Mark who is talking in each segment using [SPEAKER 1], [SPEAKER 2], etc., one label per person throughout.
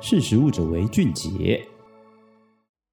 [SPEAKER 1] 识时务者为俊杰。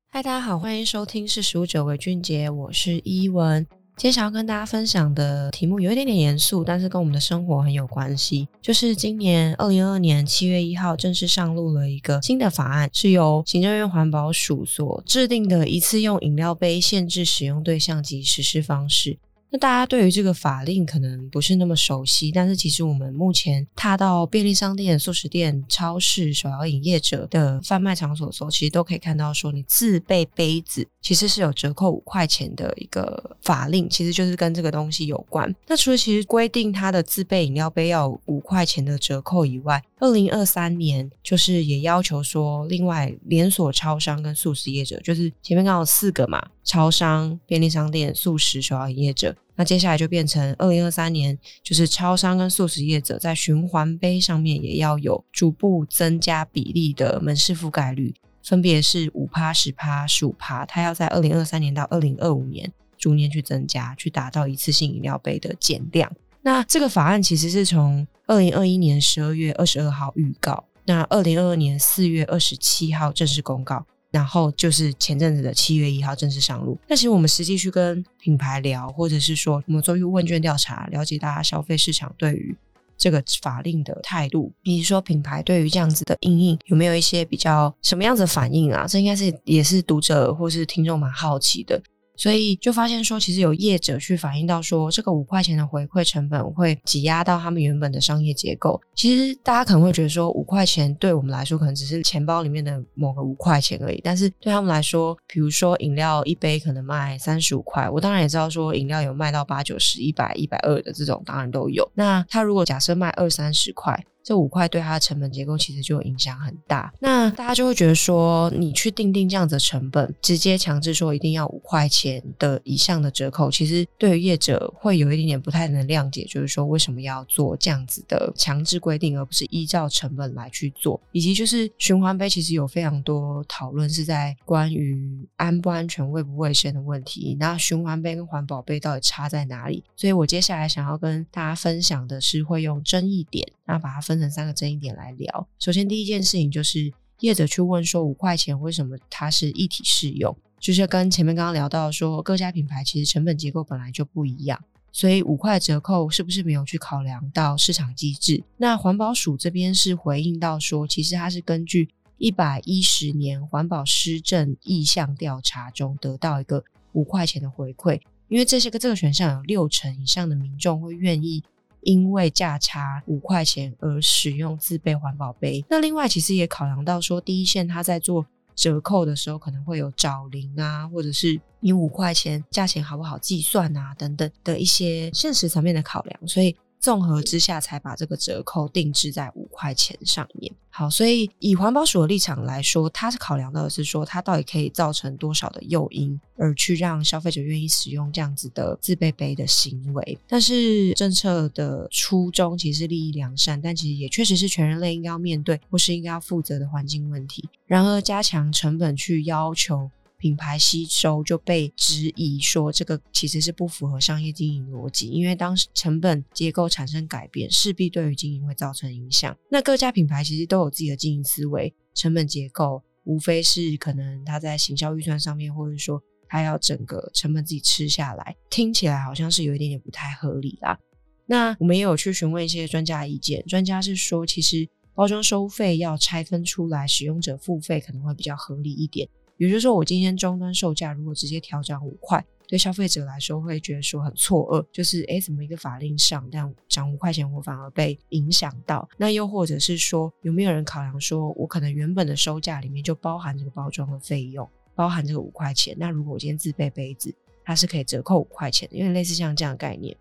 [SPEAKER 2] 嗨，大家好，欢迎收听《识时务者为俊杰》，我是依文。今天想要跟大家分享的题目有一点点严肃，但是跟我们的生活很有关系。就是今年二零二二年七月一号正式上路了一个新的法案，是由行政院环保署所制定的一次用饮料杯限制使用对象及实施方式。那大家对于这个法令可能不是那么熟悉，但是其实我们目前踏到便利商店、速食店、超市、手摇营业者的贩卖场所的时候，其实都可以看到说，你自备杯子其实是有折扣五块钱的一个法令，其实就是跟这个东西有关。那除了其实规定它的自备饮料杯要五块钱的折扣以外，二零二三年就是也要求说，另外连锁超商跟素食业者，就是前面刚好四个嘛，超商、便利商店、素食、手摇饮业者。那接下来就变成二零二三年，就是超商跟素食业者在循环杯上面也要有逐步增加比例的门市覆盖率，分别是五趴、十趴、十五趴，它要在二零二三年到二零二五年逐年去增加，去达到一次性饮料杯的减量。那这个法案其实是从二零二一年十二月二十二号预告，那二零二二年四月二十七号正式公告。然后就是前阵子的七月一号正式上路。但其实我们实际去跟品牌聊，或者是说我们做一个问卷调查，了解大家消费市场对于这个法令的态度，比如说品牌对于这样子的应应有没有一些比较什么样子的反应啊？这应该是也是读者或是听众蛮好奇的。所以就发现说，其实有业者去反映到说，这个五块钱的回馈成本会挤压到他们原本的商业结构。其实大家可能会觉得说，五块钱对我们来说可能只是钱包里面的某个五块钱而已，但是对他们来说，比如说饮料一杯可能卖三十五块，我当然也知道说饮料有卖到八九十、一百、一百二的这种，当然都有。那他如果假设卖二三十块。这五块对它的成本结构其实就影响很大，那大家就会觉得说，你去定定这样子的成本，直接强制说一定要五块钱的以上的折扣，其实对于业者会有一点点不太能谅解，就是说为什么要做这样子的强制规定，而不是依照成本来去做，以及就是循环杯其实有非常多讨论是在关于安不安全、卫不卫生的问题，那循环杯跟环保杯到底差在哪里？所以我接下来想要跟大家分享的是会用争议点，那把它分。分成三个争议点来聊。首先，第一件事情就是业者去问说，五块钱为什么它是一体适用？就是跟前面刚刚聊到说，各家品牌其实成本结构本来就不一样，所以五块折扣是不是没有去考量到市场机制？那环保署这边是回应到说，其实它是根据一百一十年环保施政意向调查中得到一个五块钱的回馈，因为这些个这个选项有六成以上的民众会愿意。因为价差五块钱而使用自备环保杯，那另外其实也考量到说，第一线他在做折扣的时候可能会有找零啊，或者是你五块钱价钱好不好计算啊等等的一些现实层面的考量，所以。综合之下，才把这个折扣定制在五块钱上面。好，所以以环保署的立场来说，它是考量到的是说，它到底可以造成多少的诱因，而去让消费者愿意使用这样子的自备杯的行为。但是政策的初衷其实是利益良善，但其实也确实是全人类应该要面对或是应该要负责的环境问题。然而，加强成本去要求。品牌吸收就被质疑说，这个其实是不符合商业经营逻辑，因为当时成本结构产生改变，势必对于经营会造成影响。那各家品牌其实都有自己的经营思维，成本结构无非是可能它在行销预算上面，或者说它要整个成本自己吃下来，听起来好像是有一点点不太合理啦。那我们也有去询问一些专家意见，专家是说，其实包装收费要拆分出来，使用者付费可能会比较合理一点。也就是说，我今天终端售价如果直接调涨五块，对消费者来说会觉得说很错愕，就是诶，怎么一个法令上，但涨五块钱我反而被影响到？那又或者是说，有没有人考量说，我可能原本的售价里面就包含这个包装的费用，包含这个五块钱？那如果我今天自备杯子，它是可以折扣五块钱的，因为类似像这样的概念。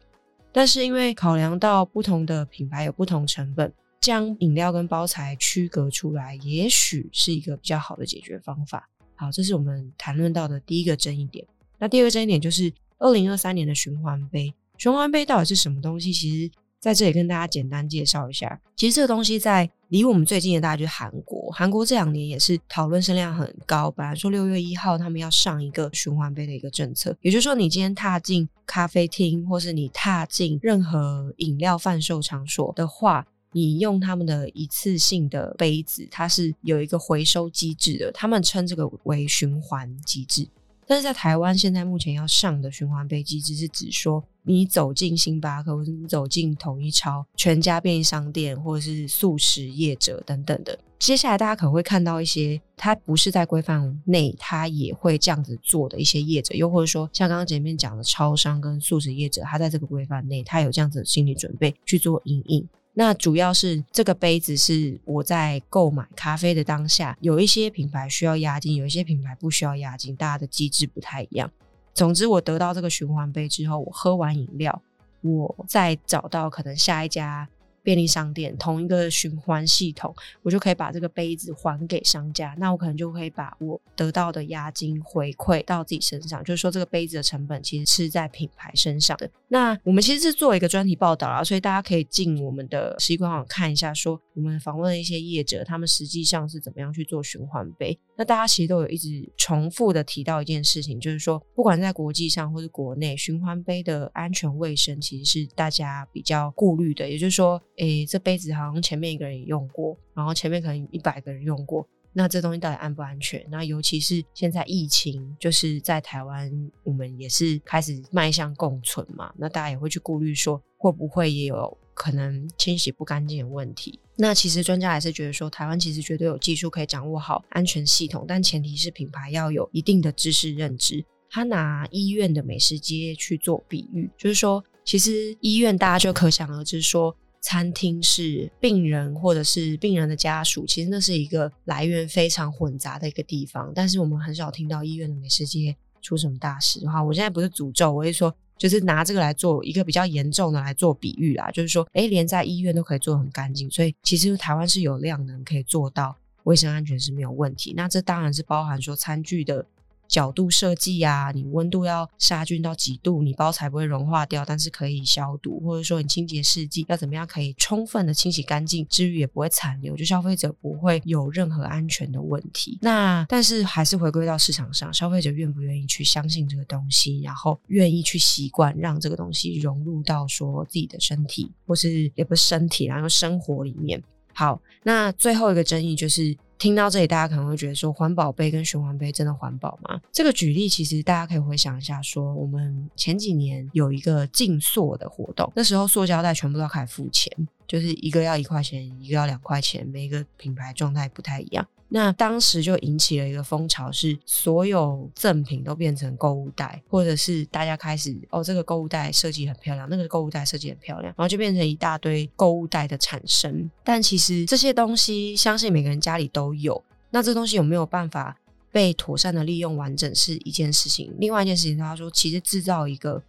[SPEAKER 2] 但是因为考量到不同的品牌有不同成本，将饮料跟包材区隔出来，也许是一个比较好的解决方法。好，这是我们谈论到的第一个争议点。那第二个争议点就是二零二三年的循环杯。循环杯到底是什么东西？其实在这里跟大家简单介绍一下。其实这个东西在离我们最近的，大家就是韩国。韩国这两年也是讨论声量很高。本来说六月一号他们要上一个循环杯的一个政策，也就是说，你今天踏进咖啡厅，或是你踏进任何饮料贩售场所的话。你用他们的一次性的杯子，它是有一个回收机制的，他们称这个为循环机制。但是在台湾，现在目前要上的循环杯机制是指说，你走进星巴克，或者你走进统一超、全家便利商店，或者是素食业者等等的。接下来大家可能会看到一些，它不是在规范内，它也会这样子做的一些业者，又或者说像刚刚前面讲的超商跟素食业者，他在这个规范内，他有这样子的心理准备去做因应。那主要是这个杯子是我在购买咖啡的当下，有一些品牌需要押金，有一些品牌不需要押金，大家的机制不太一样。总之，我得到这个循环杯之后，我喝完饮料，我再找到可能下一家。便利商店同一个循环系统，我就可以把这个杯子还给商家，那我可能就可以把我得到的押金回馈到自己身上，就是说这个杯子的成本其实是在品牌身上的。那我们其实是做一个专题报道啊，所以大家可以进我们的习惯网看一下，说我们访问了一些业者，他们实际上是怎么样去做循环杯。那大家其实都有一直重复的提到一件事情，就是说不管在国际上或是国内，循环杯的安全卫生其实是大家比较顾虑的，也就是说。诶，这杯子好像前面一个人也用过，然后前面可能一百个人用过，那这东西到底安不安全？那尤其是现在疫情，就是在台湾，我们也是开始迈向共存嘛，那大家也会去顾虑说，会不会也有可能清洗不干净的问题？那其实专家还是觉得说，台湾其实绝对有技术可以掌握好安全系统，但前提是品牌要有一定的知识认知。他拿医院的美食街去做比喻，就是说，其实医院大家就可想而知说。餐厅是病人或者是病人的家属，其实那是一个来源非常混杂的一个地方。但是我们很少听到医院的美食街出什么大事的话，我现在不是诅咒，我是说，就是拿这个来做一个比较严重的来做比喻啦，就是说，诶，连在医院都可以做很干净，所以其实台湾是有量能可以做到卫生安全是没有问题。那这当然是包含说餐具的。角度设计啊，你温度要杀菌到几度，你包才不会融化掉，但是可以消毒，或者说你清洁试剂要怎么样可以充分的清洗干净，至于也不会残留，就消费者不会有任何安全的问题。那但是还是回归到市场上，消费者愿不愿意去相信这个东西，然后愿意去习惯让这个东西融入到说自己的身体，或是也不是身体，然后生活里面。好，那最后一个争议就是。听到这里，大家可能会觉得说，环保杯跟循环杯真的环保吗？这个举例其实大家可以回想一下，说我们前几年有一个竞塑的活动，那时候塑胶袋全部都要开始付钱，就是一个要一块钱，一个要两块钱，每一个品牌状态不太一样。那当时就引起了一个风潮，是所有赠品都变成购物袋，或者是大家开始哦，这个购物袋设计很漂亮，那个购物袋设计很漂亮，然后就变成一大堆购物袋的产生。但其实这些东西，相信每个人家里都有。那这东西有没有办法被妥善的利用完整是一件事情。另外一件事情，他说，其实制造一个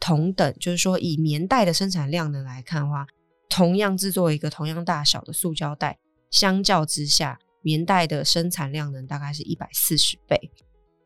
[SPEAKER 2] 同等，就是说以棉袋的生产量能来看的话，同样制作一个同样大小的塑胶袋，相较之下。棉袋的生产量能大概是一百四十倍，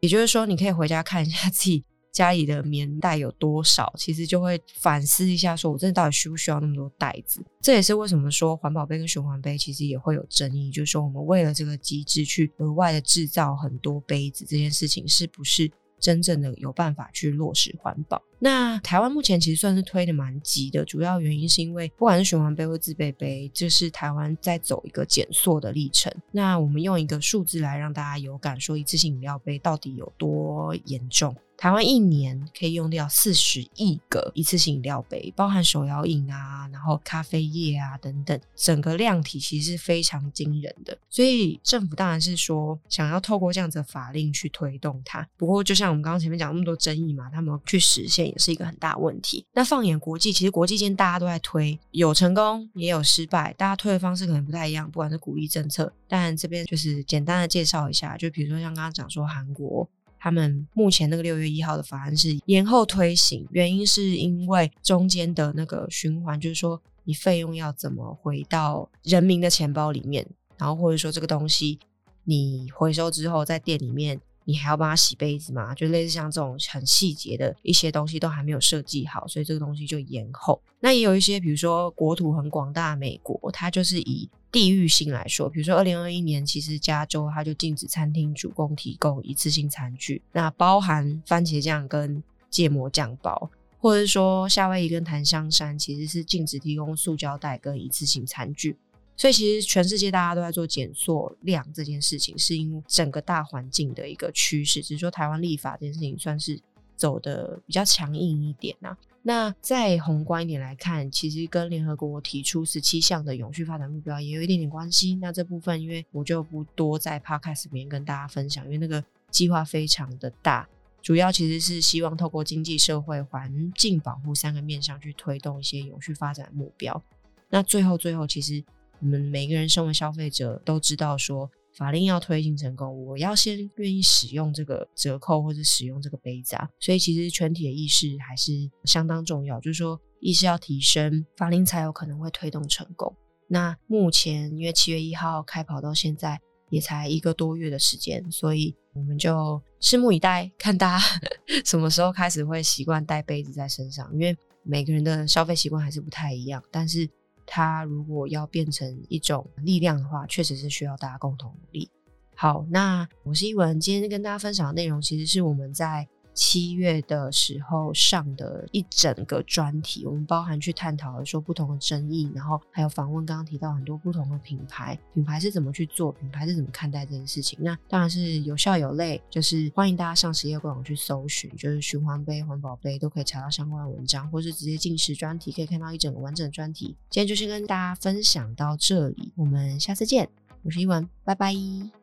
[SPEAKER 2] 也就是说，你可以回家看一下自己 家里的棉袋有多少，其实就会反思一下，说我真的到底需不需要那么多袋子？这也是为什么说环保杯跟循环杯其实也会有争议，就是说我们为了这个机制去额外的制造很多杯子这件事情，是不是？真正的有办法去落实环保。那台湾目前其实算是推的蛮急的，主要原因是因为不管是循环杯或自备杯，就是台湾在走一个减塑的历程。那我们用一个数字来让大家有感，说一次性饮料杯到底有多严重。台湾一年可以用掉四十亿个一次性饮料杯，包含手摇饮啊，然后咖啡液啊等等，整个量体其实是非常惊人的。所以政府当然是说想要透过这样子的法令去推动它。不过就像我们刚刚前面讲那么多争议嘛，他们去实现也是一个很大问题。那放眼国际，其实国际间大家都在推，有成功也有失败，大家推的方式可能不太一样，不管是鼓励政策，但这边就是简单的介绍一下，就比如说像刚刚讲说韩国。他们目前那个六月一号的法案是延后推行，原因是因为中间的那个循环，就是说你费用要怎么回到人民的钱包里面，然后或者说这个东西你回收之后在店里面。你还要帮他洗杯子吗？就类似像这种很细节的一些东西都还没有设计好，所以这个东西就延后。那也有一些，比如说国土很广大美国，它就是以地域性来说，比如说二零二一年，其实加州它就禁止餐厅主供提供一次性餐具，那包含番茄酱跟芥末酱包。或者是说夏威夷跟檀香山其实是禁止提供塑胶袋跟一次性餐具。所以其实全世界大家都在做减塑量这件事情，是因为整个大环境的一个趋势。只是说台湾立法这件事情算是走得比较强硬一点啊。那再宏观一点来看，其实跟联合国提出十七项的永续发展目标也有一点点关系。那这部分因为我就不多在 Podcast 里面跟大家分享，因为那个计划非常的大，主要其实是希望透过经济社会环境保护三个面向去推动一些永续发展目标。那最后最后其实。我们每个人身为消费者都知道，说法令要推行成功，我要先愿意使用这个折扣或者使用这个杯子啊。所以其实全体的意识还是相当重要，就是说意识要提升，法令才有可能会推动成功。那目前因为七月一号开跑到现在也才一个多月的时间，所以我们就拭目以待，看大家 什么时候开始会习惯带杯子在身上，因为每个人的消费习惯还是不太一样，但是。它如果要变成一种力量的话，确实是需要大家共同努力。好，那我是一文，今天跟大家分享的内容，其实是我们在七月的时候上的一整个专题，我们包含去探讨了说不同的争议，然后还有访问刚刚提到很多不同的品牌，品牌是怎么去做，品牌是怎么看待这件事情。那当然是有笑有泪，就是欢迎大家上实业官网去搜寻，就是循环杯、环保杯都可以查到相关的文章，或是直接进食专题可以看到一整个完整的专题。今天就先跟大家分享到这里，我们下次见，我是一文，拜拜。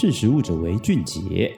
[SPEAKER 1] 识时务者为俊杰。